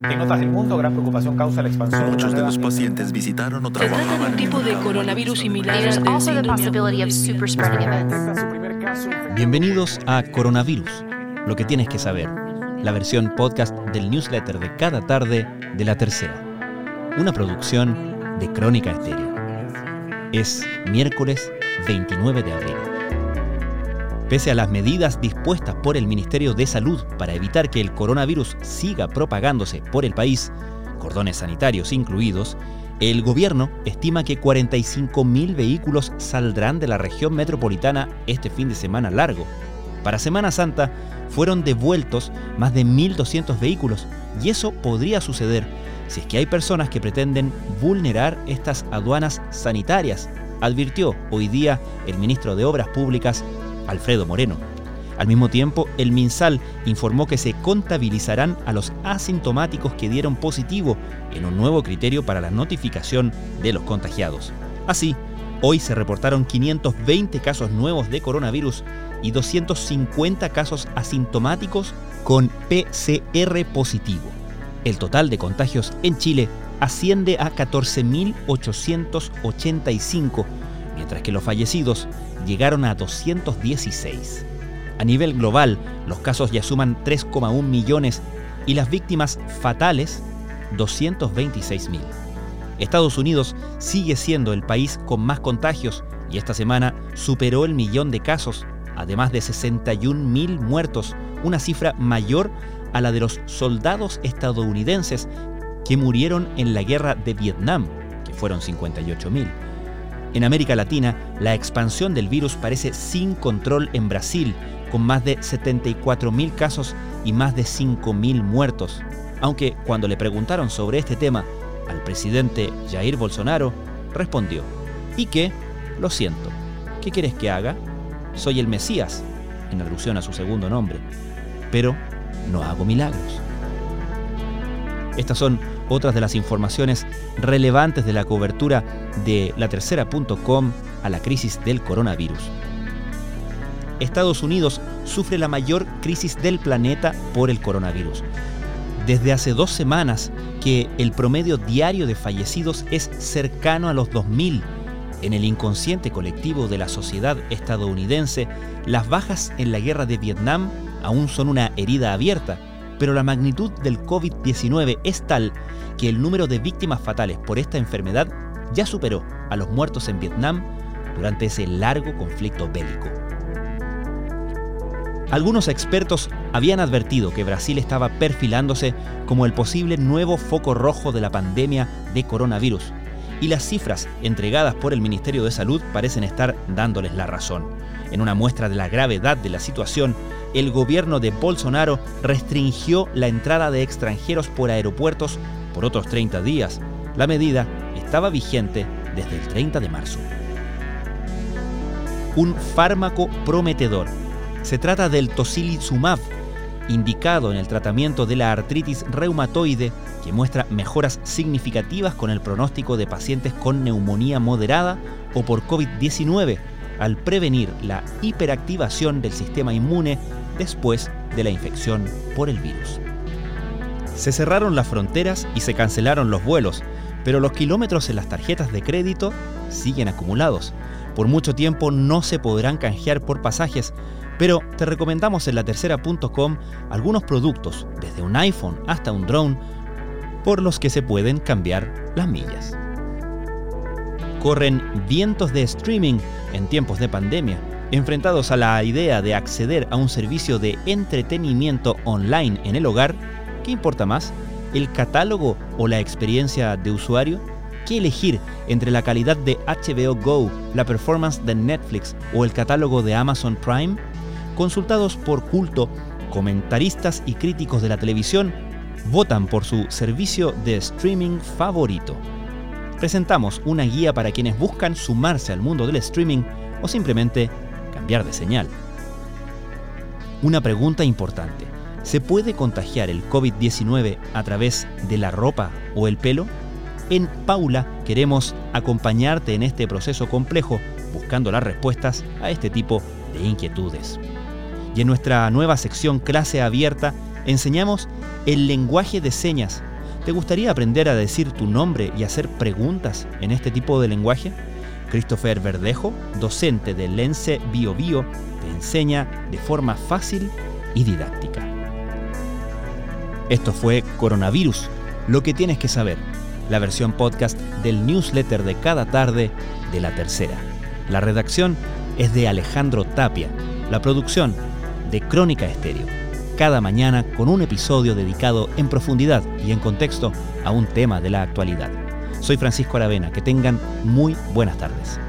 En otras del mundo, gran preocupación causa la expansión. Muchos de los pacientes visitaron o Se trata de un tipo de coronavirus similar. Bienvenidos a Coronavirus, lo que tienes que saber, la versión podcast del newsletter de cada tarde de la tercera, una producción de Crónica Estéreo. Es miércoles 29 de abril. Pese a las medidas dispuestas por el Ministerio de Salud para evitar que el coronavirus siga propagándose por el país, cordones sanitarios incluidos, el gobierno estima que 45.000 vehículos saldrán de la región metropolitana este fin de semana largo. Para Semana Santa fueron devueltos más de 1.200 vehículos y eso podría suceder si es que hay personas que pretenden vulnerar estas aduanas sanitarias, advirtió hoy día el ministro de Obras Públicas, Alfredo Moreno. Al mismo tiempo, el MinSal informó que se contabilizarán a los asintomáticos que dieron positivo en un nuevo criterio para la notificación de los contagiados. Así, hoy se reportaron 520 casos nuevos de coronavirus y 250 casos asintomáticos con PCR positivo. El total de contagios en Chile asciende a 14.885, mientras que los fallecidos llegaron a 216. A nivel global, los casos ya suman 3,1 millones y las víctimas fatales 226.000. Estados Unidos sigue siendo el país con más contagios y esta semana superó el millón de casos, además de 61.000 muertos, una cifra mayor a la de los soldados estadounidenses que murieron en la guerra de Vietnam, que fueron 58.000. En América Latina, la expansión del virus parece sin control en Brasil, con más de 74.000 casos y más de 5.000 muertos. Aunque cuando le preguntaron sobre este tema al presidente Jair Bolsonaro, respondió, ¿y qué? Lo siento. ¿Qué quieres que haga? Soy el Mesías, en alusión a su segundo nombre. Pero no hago milagros. Estas son otras de las informaciones relevantes de la cobertura de latercera.com a la crisis del coronavirus. Estados Unidos sufre la mayor crisis del planeta por el coronavirus. Desde hace dos semanas que el promedio diario de fallecidos es cercano a los 2.000. En el inconsciente colectivo de la sociedad estadounidense, las bajas en la guerra de Vietnam aún son una herida abierta, pero la magnitud del COVID-19 es tal que el número de víctimas fatales por esta enfermedad ya superó a los muertos en Vietnam durante ese largo conflicto bélico. Algunos expertos habían advertido que Brasil estaba perfilándose como el posible nuevo foco rojo de la pandemia de coronavirus, y las cifras entregadas por el Ministerio de Salud parecen estar dándoles la razón. En una muestra de la gravedad de la situación, el gobierno de Bolsonaro restringió la entrada de extranjeros por aeropuertos por otros 30 días. La medida estaba vigente desde el 30 de marzo. Un fármaco prometedor. Se trata del tocilizumab, indicado en el tratamiento de la artritis reumatoide, que muestra mejoras significativas con el pronóstico de pacientes con neumonía moderada o por COVID-19 al prevenir la hiperactivación del sistema inmune después de la infección por el virus. Se cerraron las fronteras y se cancelaron los vuelos, pero los kilómetros en las tarjetas de crédito siguen acumulados. Por mucho tiempo no se podrán canjear por pasajes, pero te recomendamos en la tercera.com algunos productos, desde un iPhone hasta un drone, por los que se pueden cambiar las millas. Corren vientos de streaming en tiempos de pandemia, enfrentados a la idea de acceder a un servicio de entretenimiento online en el hogar, ¿qué importa más? ¿El catálogo o la experiencia de usuario? ¿Qué elegir entre la calidad de HBO Go, la performance de Netflix o el catálogo de Amazon Prime? Consultados por culto, comentaristas y críticos de la televisión votan por su servicio de streaming favorito. Presentamos una guía para quienes buscan sumarse al mundo del streaming o simplemente cambiar de señal. Una pregunta importante. ¿Se puede contagiar el COVID-19 a través de la ropa o el pelo? En Paula queremos acompañarte en este proceso complejo buscando las respuestas a este tipo de inquietudes. Y en nuestra nueva sección clase abierta enseñamos el lenguaje de señas ¿Te gustaría aprender a decir tu nombre y hacer preguntas en este tipo de lenguaje? Christopher Verdejo, docente de Lence Bio Bio, te enseña de forma fácil y didáctica. Esto fue Coronavirus, lo que tienes que saber, la versión podcast del newsletter de cada tarde de la tercera. La redacción es de Alejandro Tapia, la producción de Crónica Estéreo cada mañana con un episodio dedicado en profundidad y en contexto a un tema de la actualidad. Soy Francisco Aravena, que tengan muy buenas tardes.